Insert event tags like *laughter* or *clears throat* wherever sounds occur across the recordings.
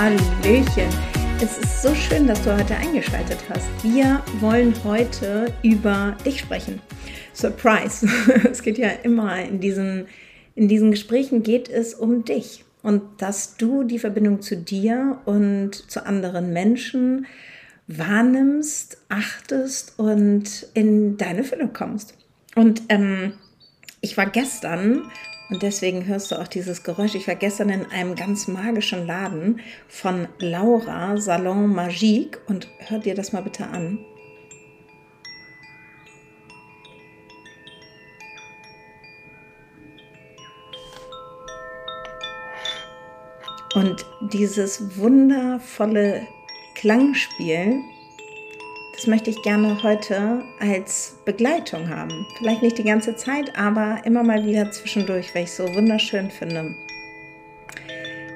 Hallöchen. Es ist so schön, dass du heute eingeschaltet hast. Wir wollen heute über dich sprechen. Surprise. *laughs* Es geht ja immer in diesen, in diesen Gesprächen geht es um dich und dass du die Verbindung zu dir und zu anderen Menschen wahrnimmst, achtest und in deine Fülle kommst. Und ähm, ich war gestern, und deswegen hörst du auch dieses Geräusch, ich war gestern in einem ganz magischen Laden von Laura, Salon Magique, und hör dir das mal bitte an. Und dieses wundervolle Klangspiel, das möchte ich gerne heute als Begleitung haben. Vielleicht nicht die ganze Zeit, aber immer mal wieder zwischendurch, weil ich so wunderschön finde.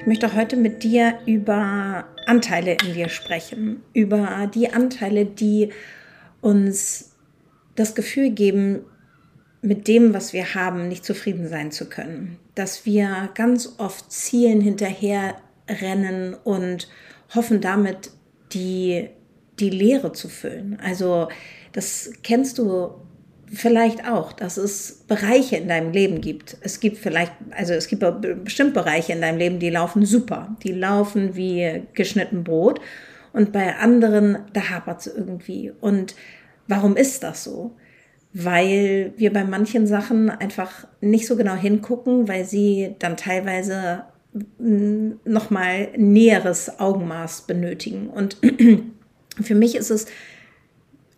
Ich möchte heute mit dir über Anteile in dir sprechen, über die Anteile, die uns das Gefühl geben, mit dem, was wir haben, nicht zufrieden sein zu können. Dass wir ganz oft Zielen hinterher rennen und hoffen damit die, die Leere zu füllen. Also das kennst du vielleicht auch, dass es Bereiche in deinem Leben gibt. Es gibt vielleicht, also es gibt bestimmt Bereiche in deinem Leben, die laufen super. Die laufen wie geschnitten Brot. Und bei anderen, da hapert es irgendwie. Und warum ist das so? Weil wir bei manchen Sachen einfach nicht so genau hingucken, weil sie dann teilweise nochmal näheres Augenmaß benötigen. Und für mich ist es,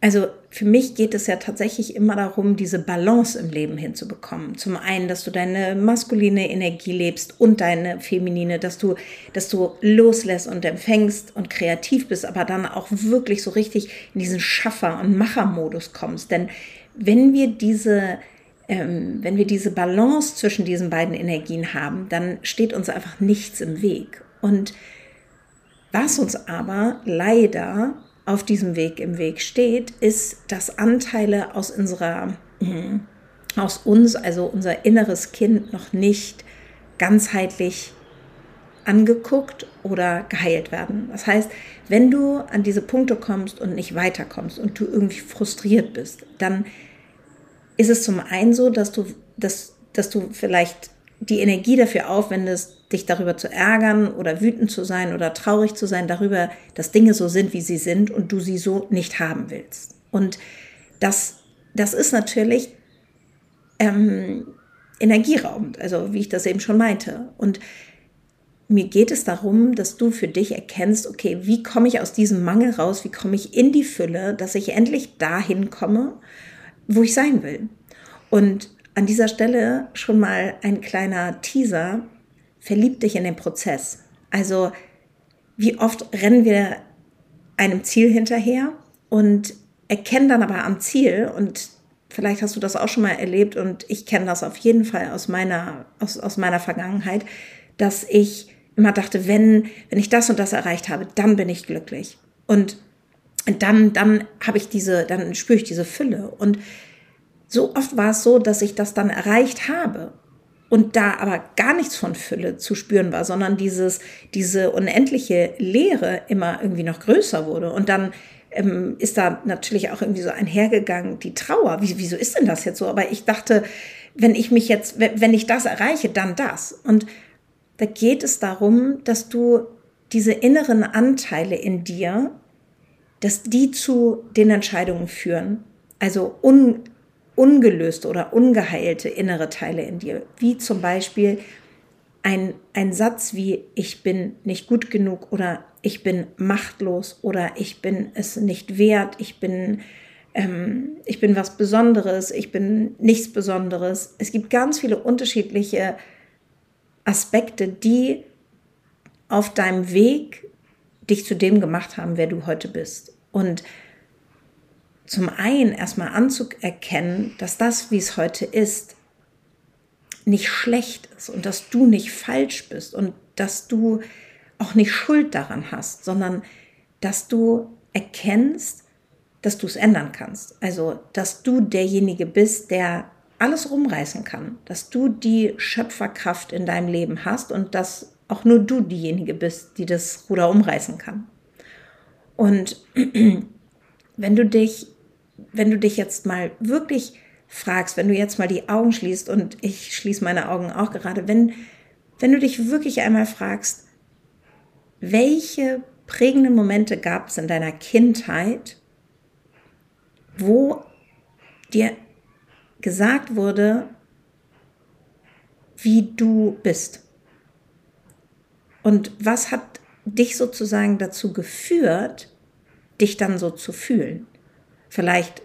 also für mich geht es ja tatsächlich immer darum, diese Balance im Leben hinzubekommen. Zum einen, dass du deine maskuline Energie lebst und deine feminine, dass du, dass du loslässt und empfängst und kreativ bist, aber dann auch wirklich so richtig in diesen Schaffer- und Machermodus kommst. Denn wenn wir diese ähm, wenn wir diese Balance zwischen diesen beiden Energien haben, dann steht uns einfach nichts im Weg. Und was uns aber leider auf diesem Weg im Weg steht, ist, dass Anteile aus unserer, äh, aus uns, also unser inneres Kind, noch nicht ganzheitlich angeguckt oder geheilt werden. Das heißt, wenn du an diese Punkte kommst und nicht weiterkommst und du irgendwie frustriert bist, dann ist es zum einen so, dass du, dass, dass du vielleicht die Energie dafür aufwendest, dich darüber zu ärgern oder wütend zu sein oder traurig zu sein darüber, dass Dinge so sind, wie sie sind und du sie so nicht haben willst. Und das, das ist natürlich ähm, energieraubend, also wie ich das eben schon meinte. Und mir geht es darum, dass du für dich erkennst, okay, wie komme ich aus diesem Mangel raus, wie komme ich in die Fülle, dass ich endlich dahin komme, wo ich sein will. Und an dieser Stelle schon mal ein kleiner Teaser. Verlieb dich in den Prozess. Also, wie oft rennen wir einem Ziel hinterher und erkennen dann aber am Ziel und vielleicht hast du das auch schon mal erlebt und ich kenne das auf jeden Fall aus meiner, aus, aus meiner Vergangenheit, dass ich immer dachte, wenn, wenn ich das und das erreicht habe, dann bin ich glücklich. Und dann, dann habe ich diese, dann spüre ich diese Fülle. Und so oft war es so, dass ich das dann erreicht habe und da aber gar nichts von Fülle zu spüren war, sondern dieses, diese unendliche Leere immer irgendwie noch größer wurde. Und dann ähm, ist da natürlich auch irgendwie so einhergegangen, die Trauer. Wie, wieso ist denn das jetzt so? Aber ich dachte, wenn ich mich jetzt, wenn ich das erreiche, dann das. Und da geht es darum, dass du diese inneren Anteile in dir, dass die zu den Entscheidungen führen. Also un, ungelöste oder ungeheilte innere Teile in dir, wie zum Beispiel ein, ein Satz wie ich bin nicht gut genug oder ich bin machtlos oder ich bin es nicht wert, ich bin, ähm, ich bin was Besonderes, ich bin nichts Besonderes. Es gibt ganz viele unterschiedliche Aspekte, die auf deinem Weg dich zu dem gemacht haben, wer du heute bist. Und zum einen erstmal anzuerkennen, dass das, wie es heute ist, nicht schlecht ist und dass du nicht falsch bist und dass du auch nicht Schuld daran hast, sondern dass du erkennst, dass du es ändern kannst. Also, dass du derjenige bist, der alles rumreißen kann, dass du die Schöpferkraft in deinem Leben hast und dass auch nur du diejenige bist, die das Ruder umreißen kann. Und *clears throat* wenn du dich, wenn du dich jetzt mal wirklich fragst, wenn du jetzt mal die Augen schließt und ich schließe meine Augen auch gerade, wenn, wenn du dich wirklich einmal fragst, welche prägenden Momente gab es in deiner Kindheit, wo dir gesagt wurde, wie du bist. Und was hat dich sozusagen dazu geführt, dich dann so zu fühlen? Vielleicht,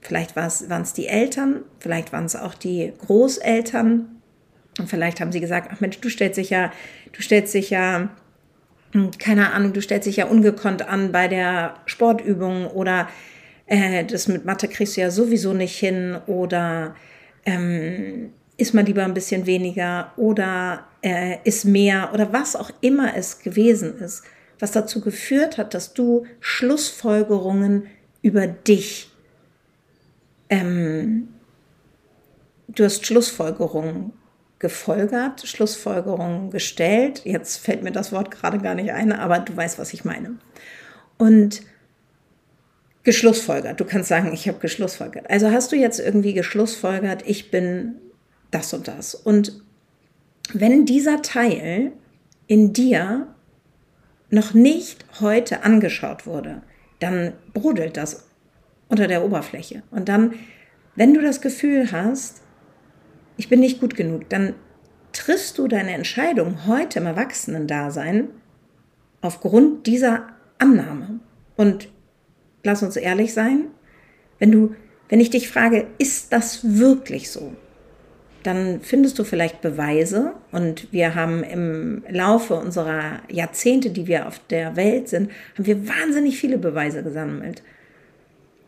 vielleicht waren es die Eltern, vielleicht waren es auch die Großeltern. Und vielleicht haben sie gesagt, ach Mensch, du stellst dich ja, du stellst dich ja, hm, keine Ahnung, du stellst dich ja ungekonnt an bei der Sportübung oder äh, das mit Mathe kriegst du ja sowieso nicht hin oder ähm, isst mal lieber ein bisschen weniger oder äh, ist mehr oder was auch immer es gewesen ist, was dazu geführt hat, dass du Schlussfolgerungen über dich, ähm, du hast Schlussfolgerungen gefolgert, Schlussfolgerungen gestellt. Jetzt fällt mir das Wort gerade gar nicht ein, aber du weißt, was ich meine. Und geschlussfolgert. Du kannst sagen, ich habe geschlussfolgert. Also hast du jetzt irgendwie geschlussfolgert, ich bin das und das. Und wenn dieser Teil in dir noch nicht heute angeschaut wurde, dann brodelt das unter der Oberfläche. Und dann, wenn du das Gefühl hast, ich bin nicht gut genug, dann triffst du deine Entscheidung heute im Erwachsenen-Dasein aufgrund dieser Annahme. Und lass uns ehrlich sein, wenn du, wenn ich dich frage, ist das wirklich so? Dann findest du vielleicht Beweise und wir haben im Laufe unserer Jahrzehnte, die wir auf der Welt sind, haben wir wahnsinnig viele Beweise gesammelt.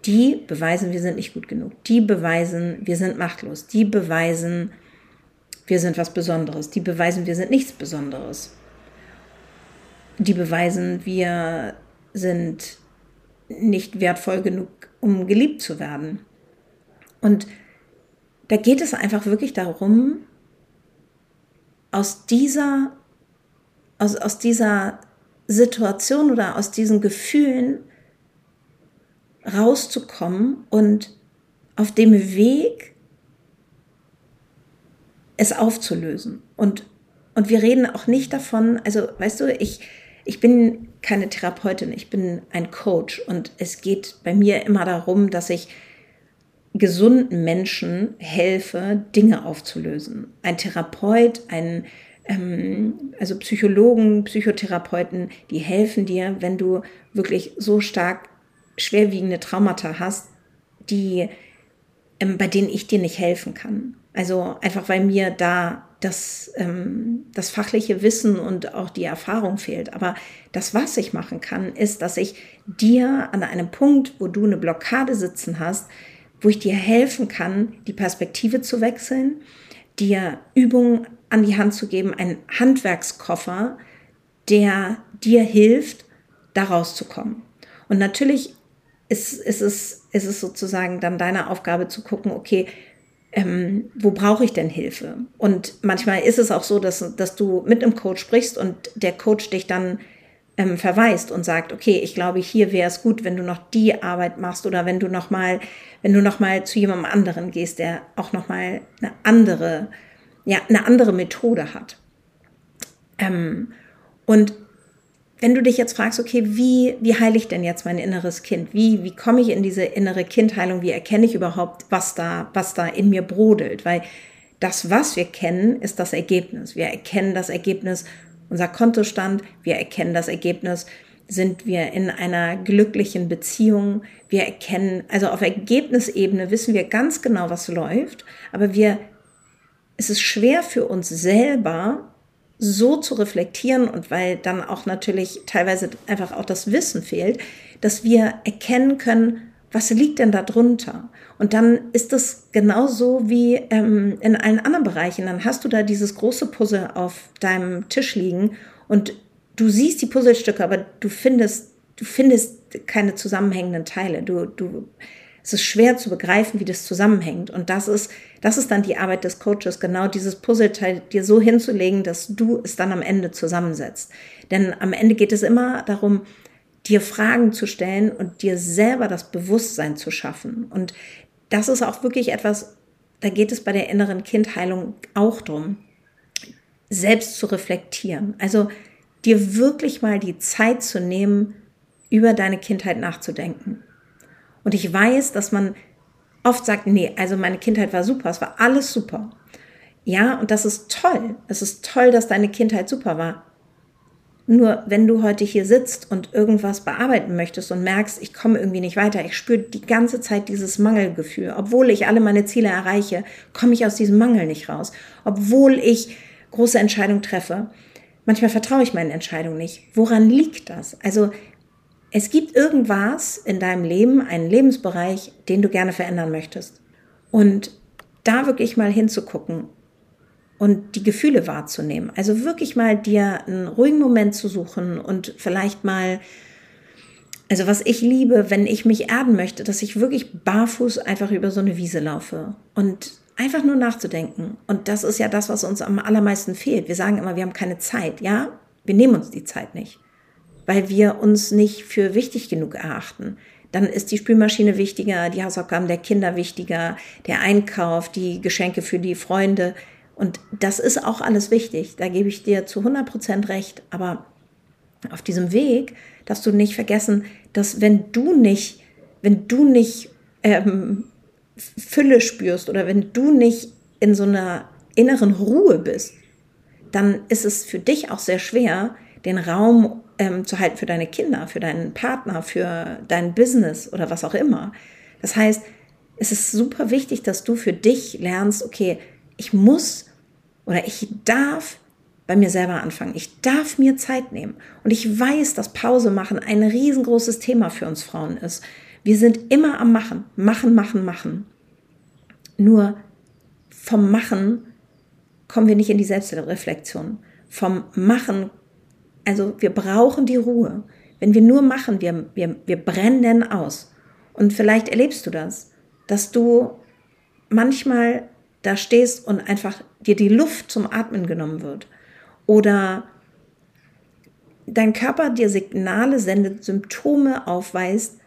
Die beweisen, wir sind nicht gut genug. Die beweisen, wir sind machtlos. Die beweisen, wir sind was Besonderes. Die beweisen, wir sind nichts Besonderes. Die beweisen, wir sind nicht wertvoll genug, um geliebt zu werden. Und da geht es einfach wirklich darum, aus dieser, aus, aus dieser Situation oder aus diesen Gefühlen rauszukommen und auf dem Weg es aufzulösen. Und, und wir reden auch nicht davon, also weißt du, ich, ich bin keine Therapeutin, ich bin ein Coach und es geht bei mir immer darum, dass ich gesunden Menschen helfe, Dinge aufzulösen. Ein Therapeut, ein ähm, also Psychologen, Psychotherapeuten, die helfen dir, wenn du wirklich so stark schwerwiegende Traumata hast, die ähm, bei denen ich dir nicht helfen kann. Also einfach weil mir da das, ähm, das fachliche Wissen und auch die Erfahrung fehlt. Aber das, was ich machen kann, ist, dass ich dir an einem Punkt, wo du eine Blockade sitzen hast, wo ich dir helfen kann, die Perspektive zu wechseln, dir Übungen an die Hand zu geben, einen Handwerkskoffer, der dir hilft, da rauszukommen. Und natürlich ist, ist, es, ist es sozusagen dann deine Aufgabe zu gucken, okay, ähm, wo brauche ich denn Hilfe? Und manchmal ist es auch so, dass, dass du mit einem Coach sprichst und der Coach dich dann ähm, verweist und sagt, okay, ich glaube, hier wäre es gut, wenn du noch die Arbeit machst oder wenn du noch mal, wenn du noch mal zu jemandem anderen gehst, der auch noch mal eine andere, ja, eine andere Methode hat. Ähm, und wenn du dich jetzt fragst, okay, wie, wie heile ich denn jetzt mein inneres Kind? Wie, wie komme ich in diese innere Kindheilung? Wie erkenne ich überhaupt, was da, was da in mir brodelt? Weil das, was wir kennen, ist das Ergebnis. Wir erkennen das Ergebnis unser Kontostand, wir erkennen das Ergebnis, sind wir in einer glücklichen Beziehung, wir erkennen, also auf Ergebnisebene wissen wir ganz genau, was läuft, aber wir, es ist schwer für uns selber, so zu reflektieren und weil dann auch natürlich teilweise einfach auch das Wissen fehlt, dass wir erkennen können, was liegt denn da drunter? Und dann ist das genauso wie ähm, in allen anderen Bereichen. Dann hast du da dieses große Puzzle auf deinem Tisch liegen und du siehst die Puzzlestücke, aber du findest, du findest keine zusammenhängenden Teile. Du, du, es ist schwer zu begreifen, wie das zusammenhängt. Und das ist, das ist dann die Arbeit des Coaches, genau dieses Puzzleteil dir so hinzulegen, dass du es dann am Ende zusammensetzt. Denn am Ende geht es immer darum, dir Fragen zu stellen und dir selber das Bewusstsein zu schaffen. Und das ist auch wirklich etwas, da geht es bei der inneren Kindheilung auch drum, selbst zu reflektieren. Also dir wirklich mal die Zeit zu nehmen, über deine Kindheit nachzudenken. Und ich weiß, dass man oft sagt, nee, also meine Kindheit war super, es war alles super. Ja, und das ist toll. Es ist toll, dass deine Kindheit super war. Nur wenn du heute hier sitzt und irgendwas bearbeiten möchtest und merkst, ich komme irgendwie nicht weiter, ich spüre die ganze Zeit dieses Mangelgefühl. Obwohl ich alle meine Ziele erreiche, komme ich aus diesem Mangel nicht raus. Obwohl ich große Entscheidungen treffe. Manchmal vertraue ich meinen Entscheidungen nicht. Woran liegt das? Also es gibt irgendwas in deinem Leben, einen Lebensbereich, den du gerne verändern möchtest. Und da wirklich mal hinzugucken und die Gefühle wahrzunehmen. Also wirklich mal dir einen ruhigen Moment zu suchen und vielleicht mal, also was ich liebe, wenn ich mich erden möchte, dass ich wirklich barfuß einfach über so eine Wiese laufe und einfach nur nachzudenken. Und das ist ja das, was uns am allermeisten fehlt. Wir sagen immer, wir haben keine Zeit. Ja, wir nehmen uns die Zeit nicht, weil wir uns nicht für wichtig genug erachten. Dann ist die Spülmaschine wichtiger, die Hausaufgaben der Kinder wichtiger, der Einkauf, die Geschenke für die Freunde und das ist auch alles wichtig, da gebe ich dir zu 100 Prozent recht. Aber auf diesem Weg darfst du nicht vergessen, dass wenn du nicht, wenn du nicht ähm, Fülle spürst oder wenn du nicht in so einer inneren Ruhe bist, dann ist es für dich auch sehr schwer, den Raum ähm, zu halten für deine Kinder, für deinen Partner, für dein Business oder was auch immer. Das heißt, es ist super wichtig, dass du für dich lernst, okay, ich muss oder ich darf bei mir selber anfangen. Ich darf mir Zeit nehmen. Und ich weiß, dass Pause machen ein riesengroßes Thema für uns Frauen ist. Wir sind immer am Machen, machen, machen, machen. Nur vom Machen kommen wir nicht in die Selbstreflexion. Vom Machen, also wir brauchen die Ruhe. Wenn wir nur machen, wir, wir, wir brennen aus. Und vielleicht erlebst du das, dass du manchmal da stehst und einfach dir die Luft zum Atmen genommen wird oder dein Körper dir Signale sendet, Symptome aufweist,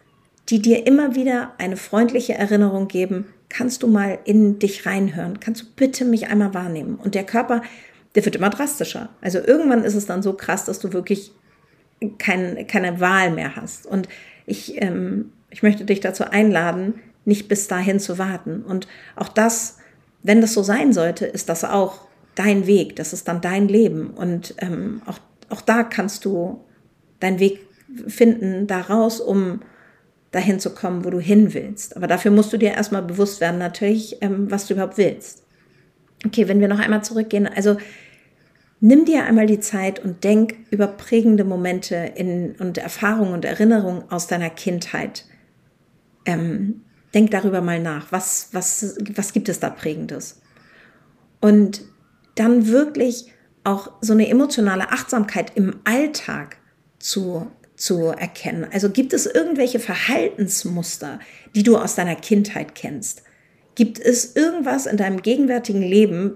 die dir immer wieder eine freundliche Erinnerung geben, kannst du mal in dich reinhören, kannst du bitte mich einmal wahrnehmen. Und der Körper, der wird immer drastischer. Also irgendwann ist es dann so krass, dass du wirklich kein, keine Wahl mehr hast. Und ich, ähm, ich möchte dich dazu einladen, nicht bis dahin zu warten. Und auch das wenn das so sein sollte, ist das auch dein Weg, das ist dann dein Leben. Und ähm, auch, auch da kannst du deinen Weg finden, daraus, um dahin zu kommen, wo du hin willst. Aber dafür musst du dir erstmal bewusst werden, natürlich, ähm, was du überhaupt willst. Okay, wenn wir noch einmal zurückgehen, also nimm dir einmal die Zeit und denk über prägende Momente in, und Erfahrungen und Erinnerungen aus deiner Kindheit. Ähm, Denk darüber mal nach. Was, was, was gibt es da Prägendes? Und dann wirklich auch so eine emotionale Achtsamkeit im Alltag zu, zu erkennen. Also gibt es irgendwelche Verhaltensmuster, die du aus deiner Kindheit kennst? Gibt es irgendwas in deinem gegenwärtigen Leben,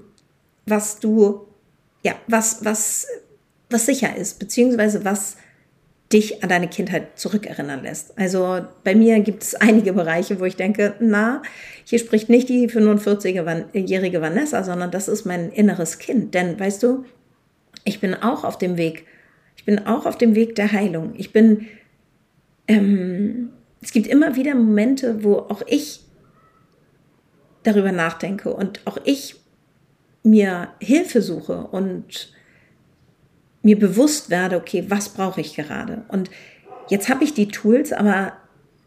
was du, ja, was, was, was sicher ist, beziehungsweise was, dich an deine Kindheit zurückerinnern lässt. Also bei mir gibt es *laughs* einige Bereiche, wo ich denke, na, hier spricht nicht die 45-jährige Vanessa, sondern das ist mein inneres Kind. Denn weißt du, ich bin auch auf dem Weg, ich bin auch auf dem Weg der Heilung. Ich bin, ähm, es gibt immer wieder Momente, wo auch ich darüber nachdenke und auch ich mir Hilfe suche und mir bewusst werde, okay, was brauche ich gerade? Und jetzt habe ich die Tools, aber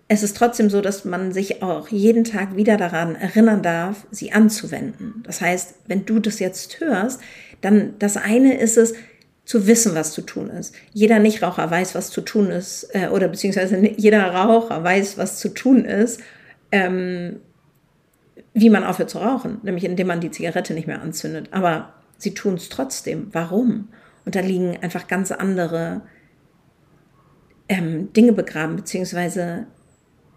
es ist trotzdem so, dass man sich auch jeden Tag wieder daran erinnern darf, sie anzuwenden. Das heißt, wenn du das jetzt hörst, dann das eine ist es, zu wissen, was zu tun ist. Jeder Nichtraucher weiß, was zu tun ist, äh, oder beziehungsweise *laughs* jeder Raucher weiß, was zu tun ist, ähm, wie man aufhört zu rauchen, nämlich indem man die Zigarette nicht mehr anzündet. Aber sie tun es trotzdem. Warum? Und da liegen einfach ganz andere ähm, Dinge begraben, beziehungsweise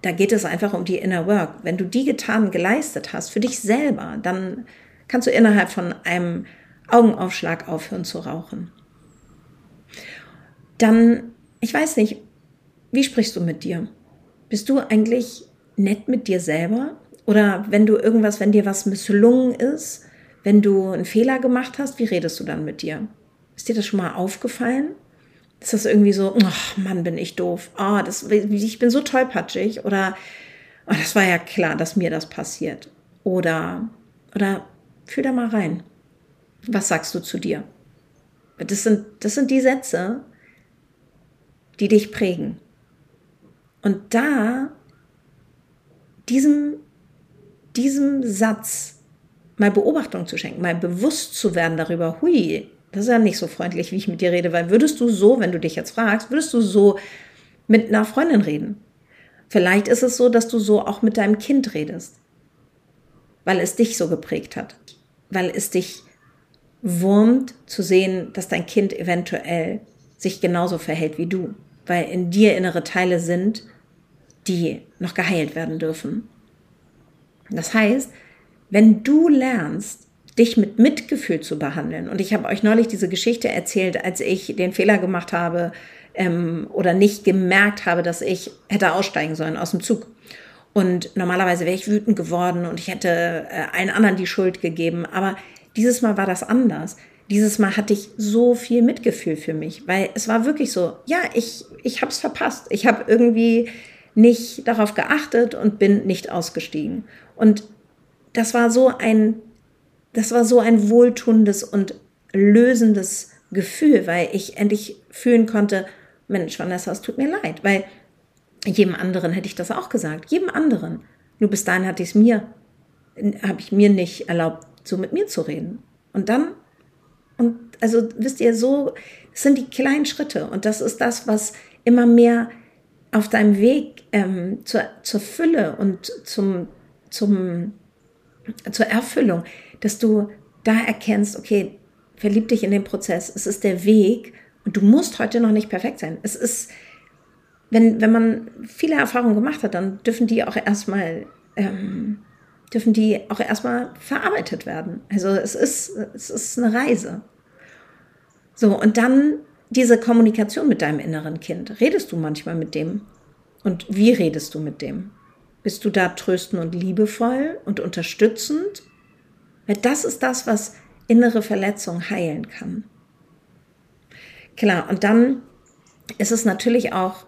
da geht es einfach um die Inner Work. Wenn du die getan, geleistet hast, für dich selber, dann kannst du innerhalb von einem Augenaufschlag aufhören zu rauchen. Dann, ich weiß nicht, wie sprichst du mit dir? Bist du eigentlich nett mit dir selber? Oder wenn du irgendwas, wenn dir was misslungen ist, wenn du einen Fehler gemacht hast, wie redest du dann mit dir? Ist dir das schon mal aufgefallen? Ist das irgendwie so, ach Mann, bin ich doof. Oh, das, ich bin so tollpatschig. Oder oh, das war ja klar, dass mir das passiert. Oder, oder fühl da mal rein. Was sagst du zu dir? Das sind, das sind die Sätze, die dich prägen. Und da, diesem, diesem Satz mal Beobachtung zu schenken, mal bewusst zu werden darüber, hui, das ist ja nicht so freundlich, wie ich mit dir rede, weil würdest du so, wenn du dich jetzt fragst, würdest du so mit einer Freundin reden? Vielleicht ist es so, dass du so auch mit deinem Kind redest, weil es dich so geprägt hat, weil es dich wurmt zu sehen, dass dein Kind eventuell sich genauso verhält wie du, weil in dir innere Teile sind, die noch geheilt werden dürfen. Das heißt, wenn du lernst, dich mit Mitgefühl zu behandeln. Und ich habe euch neulich diese Geschichte erzählt, als ich den Fehler gemacht habe ähm, oder nicht gemerkt habe, dass ich hätte aussteigen sollen aus dem Zug. Und normalerweise wäre ich wütend geworden und ich hätte äh, allen anderen die Schuld gegeben. Aber dieses Mal war das anders. Dieses Mal hatte ich so viel Mitgefühl für mich, weil es war wirklich so, ja, ich, ich habe es verpasst. Ich habe irgendwie nicht darauf geachtet und bin nicht ausgestiegen. Und das war so ein das war so ein wohltuendes und lösendes Gefühl, weil ich endlich fühlen konnte, Mensch, Vanessa, es tut mir leid, weil jedem anderen hätte ich das auch gesagt, jedem anderen. Nur bis dahin hatte ich es mir, habe ich mir nicht erlaubt, so mit mir zu reden. Und dann, und also wisst ihr, so sind die kleinen Schritte und das ist das, was immer mehr auf deinem Weg ähm, zur, zur Fülle und zum, zum, zur Erfüllung dass du da erkennst, okay, verlieb dich in den Prozess. Es ist der Weg und du musst heute noch nicht perfekt sein. Es ist, wenn, wenn man viele Erfahrungen gemacht hat, dann dürfen die auch erstmal, ähm, dürfen die auch erstmal verarbeitet werden. Also es ist, es ist eine Reise. So, und dann diese Kommunikation mit deinem inneren Kind. Redest du manchmal mit dem? Und wie redest du mit dem? Bist du da tröstend und liebevoll und unterstützend? Weil das ist das, was innere Verletzung heilen kann. Klar, und dann ist es natürlich auch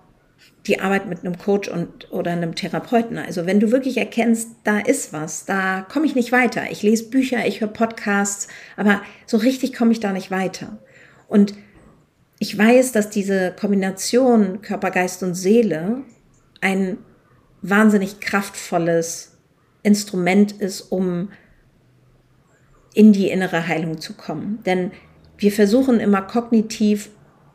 die Arbeit mit einem Coach und, oder einem Therapeuten. Also wenn du wirklich erkennst, da ist was, da komme ich nicht weiter. Ich lese Bücher, ich höre Podcasts, aber so richtig komme ich da nicht weiter. Und ich weiß, dass diese Kombination Körper, Geist und Seele ein wahnsinnig kraftvolles Instrument ist, um in die innere Heilung zu kommen. Denn wir versuchen immer kognitiv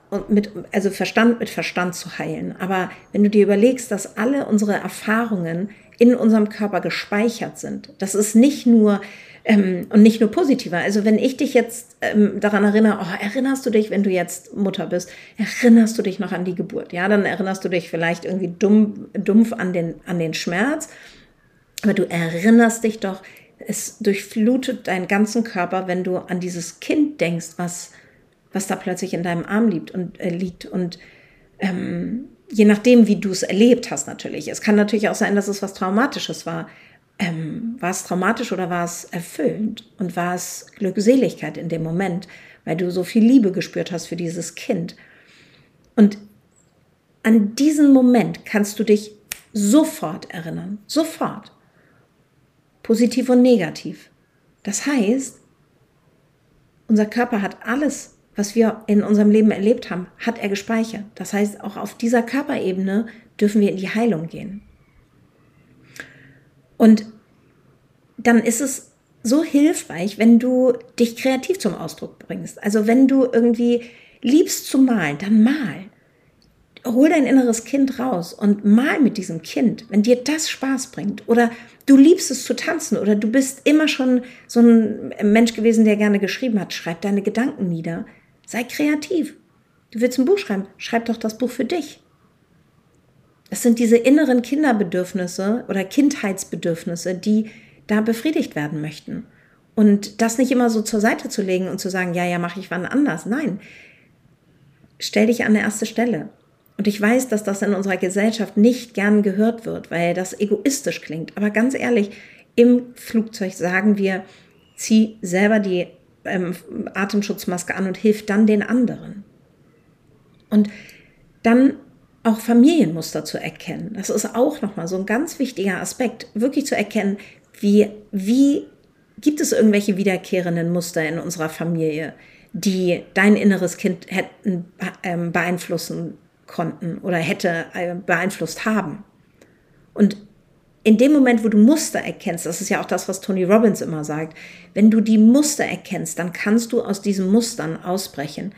und mit, also Verstand mit Verstand zu heilen. Aber wenn du dir überlegst, dass alle unsere Erfahrungen in unserem Körper gespeichert sind, das ist nicht nur ähm, und nicht nur positiver. Also wenn ich dich jetzt ähm, daran erinnere, oh, erinnerst du dich, wenn du jetzt Mutter bist, erinnerst du dich noch an die Geburt? Ja, dann erinnerst du dich vielleicht irgendwie dumm, dumpf an den, an den Schmerz, aber du erinnerst dich doch es durchflutet deinen ganzen Körper, wenn du an dieses Kind denkst, was, was da plötzlich in deinem Arm liegt und, äh, liegt und Ähm, je nachdem, wie du es erlebt hast, natürlich. Es kann natürlich auch sein, dass es was Traumatisches war. Ähm, war es traumatisch oder war es erfüllend? Und war es Glückseligkeit in dem Moment, weil du so viel Liebe gespürt hast für dieses Kind? Und an diesen Moment kannst du dich sofort erinnern. Sofort. Positiv und negativ. Das heißt, unser Körper hat alles was wir in unserem Leben erlebt haben, hat er gespeichert. Das heißt, auch auf dieser Körperebene dürfen wir in die Heilung gehen. Und dann ist es so hilfreich, wenn du dich kreativ zum Ausdruck bringst. Also wenn du irgendwie liebst zu malen, dann mal. Hol dein inneres Kind raus und mal mit diesem Kind, wenn dir das Spaß bringt. Oder du liebst es zu tanzen oder du bist immer schon so ein Mensch gewesen, der gerne geschrieben hat. Schreib deine Gedanken nieder. Sei kreativ. Du willst ein Buch schreiben, schreib doch das Buch für dich. Es sind diese inneren Kinderbedürfnisse oder Kindheitsbedürfnisse, die da befriedigt werden möchten. Und das nicht immer so zur Seite zu legen und zu sagen, ja, ja, mache ich wann anders. Nein, stell dich an der erste Stelle. Und ich weiß, dass das in unserer Gesellschaft nicht gern gehört wird, weil das egoistisch klingt. Aber ganz ehrlich, im Flugzeug sagen wir, zieh selber die ähm, Atemschutzmaske an und hilft dann den anderen. Und dann auch Familienmuster zu erkennen. Das ist auch nochmal so ein ganz wichtiger Aspekt, wirklich zu erkennen, wie, wie gibt es irgendwelche wiederkehrenden Muster in unserer Familie, die dein inneres Kind hätten ähm, beeinflussen konnten oder hätte äh, beeinflusst haben. Und in dem Moment, wo du Muster erkennst, das ist ja auch das, was Tony Robbins immer sagt, wenn du die Muster erkennst, dann kannst du aus diesen Mustern ausbrechen.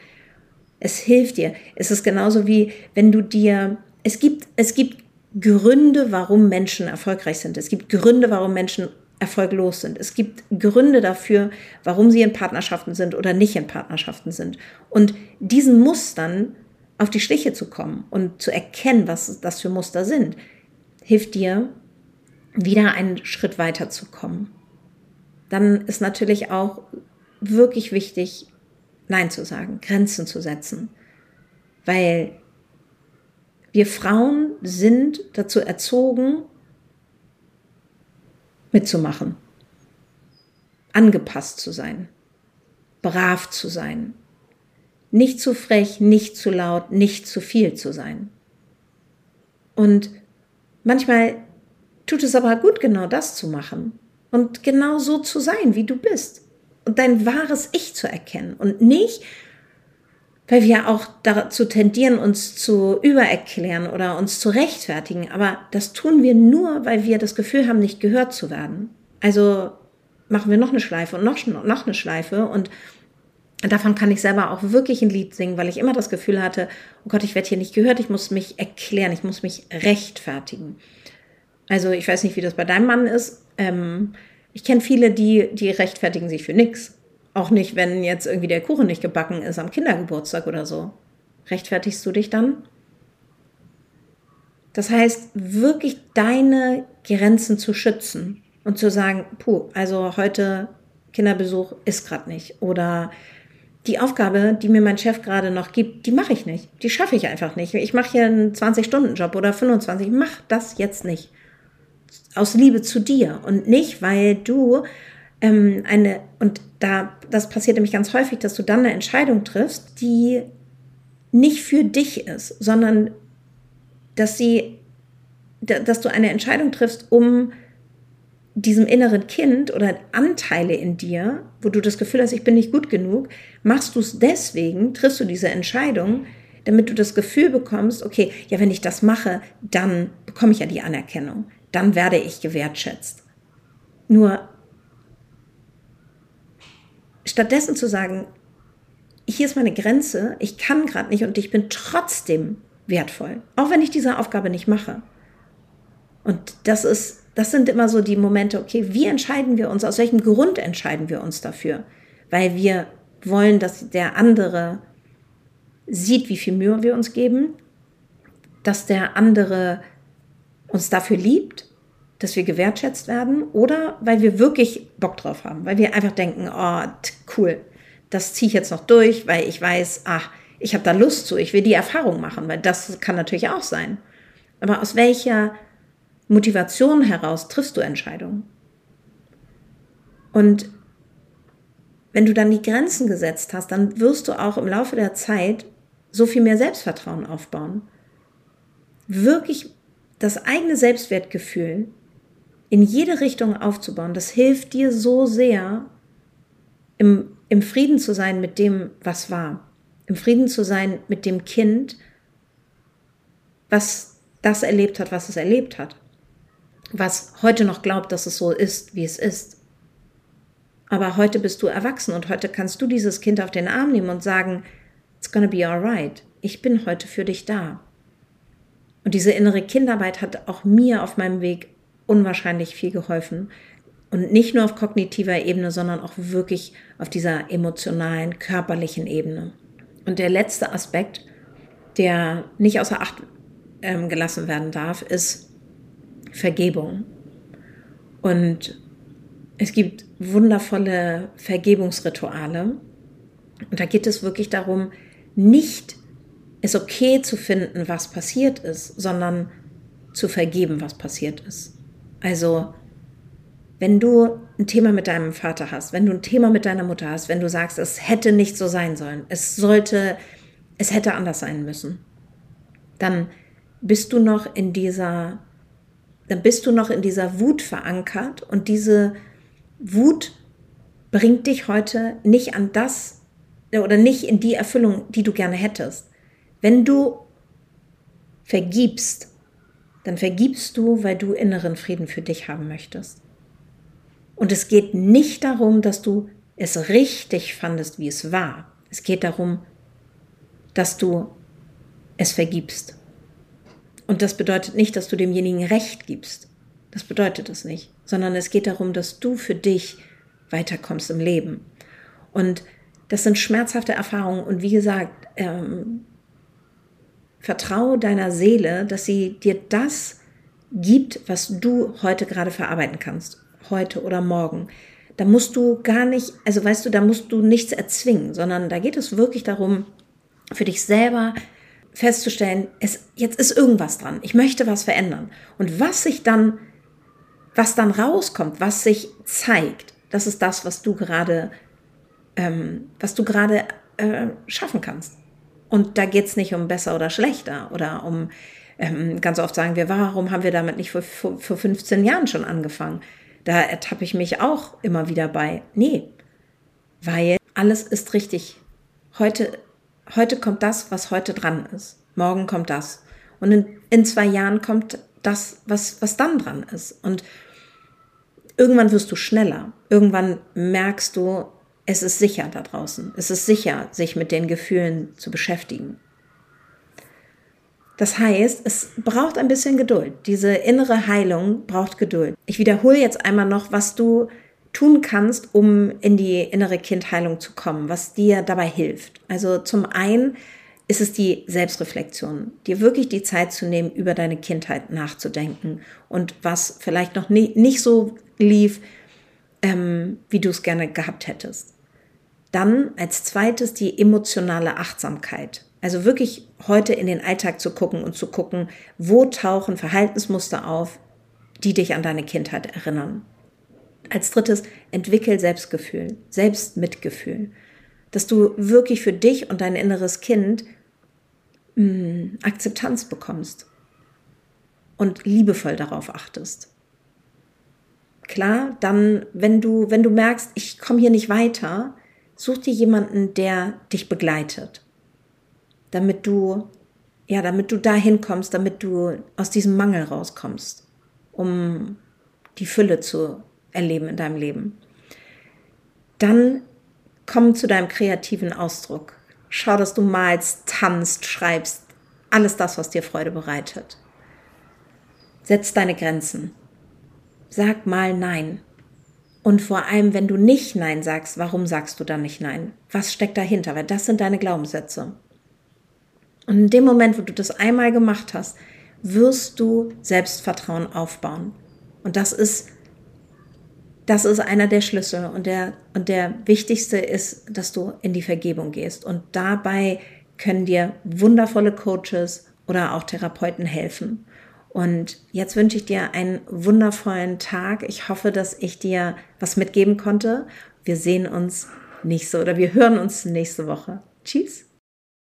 Es hilft dir. Es ist genauso wie, wenn du dir, es gibt, es gibt Gründe, warum Menschen erfolgreich sind. Es gibt Gründe, warum Menschen erfolglos sind. Es gibt Gründe dafür, warum sie in Partnerschaften sind oder nicht in Partnerschaften sind. Und diesen Mustern auf die Schliche zu kommen und zu erkennen, was das für Muster sind, hilft dir, wieder einen Schritt weiter zu kommen. Dann ist natürlich auch wirklich wichtig, Nein zu sagen, Grenzen zu setzen. Weil wir Frauen sind dazu erzogen, mitzumachen, angepasst zu sein, brav zu sein, nicht zu frech, nicht zu laut, nicht zu viel zu sein. Und manchmal tut es aber gut, genau das zu machen und genau so zu sein, wie du bist und dein wahres Ich zu erkennen und nicht, weil wir auch dazu tendieren, uns zu übererklären oder uns zu rechtfertigen, aber das tun wir nur, weil wir das Gefühl haben, nicht gehört zu werden. Also machen wir noch eine Schleife und noch, noch eine Schleife und davon kann ich selber auch wirklich ein Lied singen, weil ich immer das Gefühl hatte, oh Gott, ich werde hier nicht gehört, ich muss mich erklären, ich muss mich rechtfertigen. Also ich weiß nicht, wie das bei deinem Mann ist. Ähm, ich kenne viele, die, die rechtfertigen sich für nichts. Auch nicht, wenn jetzt irgendwie der Kuchen nicht gebacken ist am Kindergeburtstag oder so. Rechtfertigst du dich dann? Das heißt, wirklich deine Grenzen zu schützen und zu sagen, puh, also heute Kinderbesuch ist gerade nicht. Oder die Aufgabe, die mir mein Chef gerade noch gibt, die mache ich nicht. Die schaffe ich einfach nicht. Ich mache hier einen 20-Stunden-Job oder 25. Ich mache das jetzt nicht aus Liebe zu dir und nicht, weil du ähm, eine, und da, das passiert nämlich ganz häufig, dass du dann eine Entscheidung triffst, die nicht für dich ist, sondern dass sie, dass du eine Entscheidung triffst, um diesem inneren Kind oder Anteile in dir, wo du das Gefühl hast, ich bin nicht gut genug, machst du es deswegen, triffst du diese Entscheidung, damit du das Gefühl bekommst, okay, ja, wenn ich das mache, dann bekomme ich ja die Anerkennung dann werde ich gewertschätzt. Nur stattdessen zu sagen, hier ist meine Grenze, ich kann gerade nicht und ich bin trotzdem wertvoll, auch wenn ich diese Aufgabe nicht mache. Und das ist, das sind immer so die Momente, okay, wie entscheiden wir uns, aus welchem Grund entscheiden wir uns dafür? Weil wir wollen, dass der andere sieht, wie viel Mühe wir uns geben, dass der andere uns dafür liebt, dass wir gewertschätzt werden oder weil wir wirklich Bock drauf haben, weil wir einfach denken, oh, cool, das ziehe ich jetzt noch durch, weil ich weiß, ach, ich habe da Lust zu, ich will die Erfahrung machen, weil das kann natürlich auch sein. Aber aus welcher Motivation heraus triffst du Entscheidungen? Und wenn du dann die Grenzen gesetzt hast, dann wirst du auch im Laufe der Zeit so viel mehr Selbstvertrauen aufbauen. Wirklich das eigene Selbstwertgefühl in jede Richtung aufzubauen, das hilft dir so sehr, im, im Frieden zu sein mit dem, was war. Im Frieden zu sein mit dem Kind, was das erlebt hat, was es erlebt hat. Was heute noch glaubt, dass es so ist, wie es ist. Aber heute bist du erwachsen und heute kannst du dieses Kind auf den Arm nehmen und sagen, it's gonna be alright. Ich bin heute für dich da. Und diese innere Kindarbeit hat auch mir auf meinem Weg unwahrscheinlich viel geholfen. Und nicht nur auf kognitiver Ebene, sondern auch wirklich auf dieser emotionalen, körperlichen Ebene. Und der letzte Aspekt, der nicht außer Acht ähm, gelassen werden darf, ist Vergebung. Und es gibt wundervolle Vergebungsrituale. Und da geht es wirklich darum, nicht es okay zu finden, was passiert ist, sondern zu vergeben, was passiert ist. Also, wenn du ein Thema mit deinem Vater hast, wenn du ein Thema mit deiner Mutter hast, wenn du sagst, es hätte nicht so sein sollen, es sollte, es hätte anders sein müssen, dann bist du noch in dieser, dann bist du noch in dieser Wut verankert und diese Wut bringt dich heute nicht an das oder nicht in die Erfüllung, die du gerne hättest. Wenn du vergibst, dann vergibst du, weil du inneren Frieden für dich haben möchtest. Und es geht nicht darum, dass du es richtig fandest, wie es war. Es geht darum, dass du es vergibst. Und das bedeutet nicht, dass du demjenigen Recht gibst. Das bedeutet es nicht. Sondern es geht darum, dass du für dich weiterkommst im Leben. Und das sind schmerzhafte Erfahrungen. Und wie gesagt, ähm, Vertraue deiner Seele, dass sie dir das gibt, was du heute gerade verarbeiten kannst. Heute oder morgen. Da musst du gar nicht, also weißt du, da musst du nichts erzwingen, sondern da geht es wirklich darum, für dich selber festzustellen, es, jetzt ist irgendwas dran. Ich möchte was verändern. Und was sich dann, was dann rauskommt, was sich zeigt, das ist das, was du gerade, ähm, was du gerade äh, schaffen kannst. Und da geht es nicht um besser oder schlechter oder um, ähm, ganz oft sagen wir, warum haben wir damit nicht vor, vor, vor 15 Jahren schon angefangen? Da ertappe ich mich auch immer wieder bei. Nee, weil alles ist richtig. Heute, heute kommt das, was heute dran ist. Morgen kommt das. Und in, in zwei Jahren kommt das, was, was dann dran ist. Und irgendwann wirst du schneller. Irgendwann merkst du, es ist sicher da draußen. Es ist sicher, sich mit den Gefühlen zu beschäftigen. Das heißt, es braucht ein bisschen Geduld. Diese innere Heilung braucht Geduld. Ich wiederhole jetzt einmal noch, was du tun kannst, um in die innere Kindheilung zu kommen, was dir dabei hilft. Also zum einen ist es die Selbstreflexion, dir wirklich die Zeit zu nehmen, über deine Kindheit nachzudenken und was vielleicht noch nie, nicht so lief, ähm, wie du es gerne gehabt hättest. Dann als zweites die emotionale Achtsamkeit. Also wirklich heute in den Alltag zu gucken und zu gucken, wo tauchen Verhaltensmuster auf, die dich an deine Kindheit erinnern. Als drittes, entwickel Selbstgefühl, Selbstmitgefühl. Dass du wirklich für dich und dein inneres Kind mh, hm, Akzeptanz bekommst und liebevoll darauf achtest. Klar, dann, wenn du, wenn du merkst, ich komme hier nicht weiter, such dir jemanden, der dich begleitet, damit du, ja, damit du dahin kommst, damit du aus diesem Mangel rauskommst, um die Fülle zu erleben in deinem Leben. Dann komm zu deinem kreativen Ausdruck. Schau, dass du malst, tanzt, schreibst, alles das, was dir Freude bereitet. Setz deine Grenzen. Sag mal Nein. Und vor allem, wenn du nicht Nein sagst, warum sagst du dann nicht Nein? Was steckt dahinter? Weil das sind deine Glaubenssätze. Und in dem Moment, wo du das einmal gemacht hast, wirst du Selbstvertrauen aufbauen. Und das ist, das ist einer der Schlüssel. Und der, und der wichtigste ist, dass du in die Vergebung gehst und dabei können dir wundervolle Coaches oder auch Therapeuten helfen. Und jetzt wünsche ich dir einen wundervollen Tag. Ich hoffe, dass ich dir was mitgeben konnte. Wir sehen uns nächste oder wir hören uns nächste Woche. Tschüss.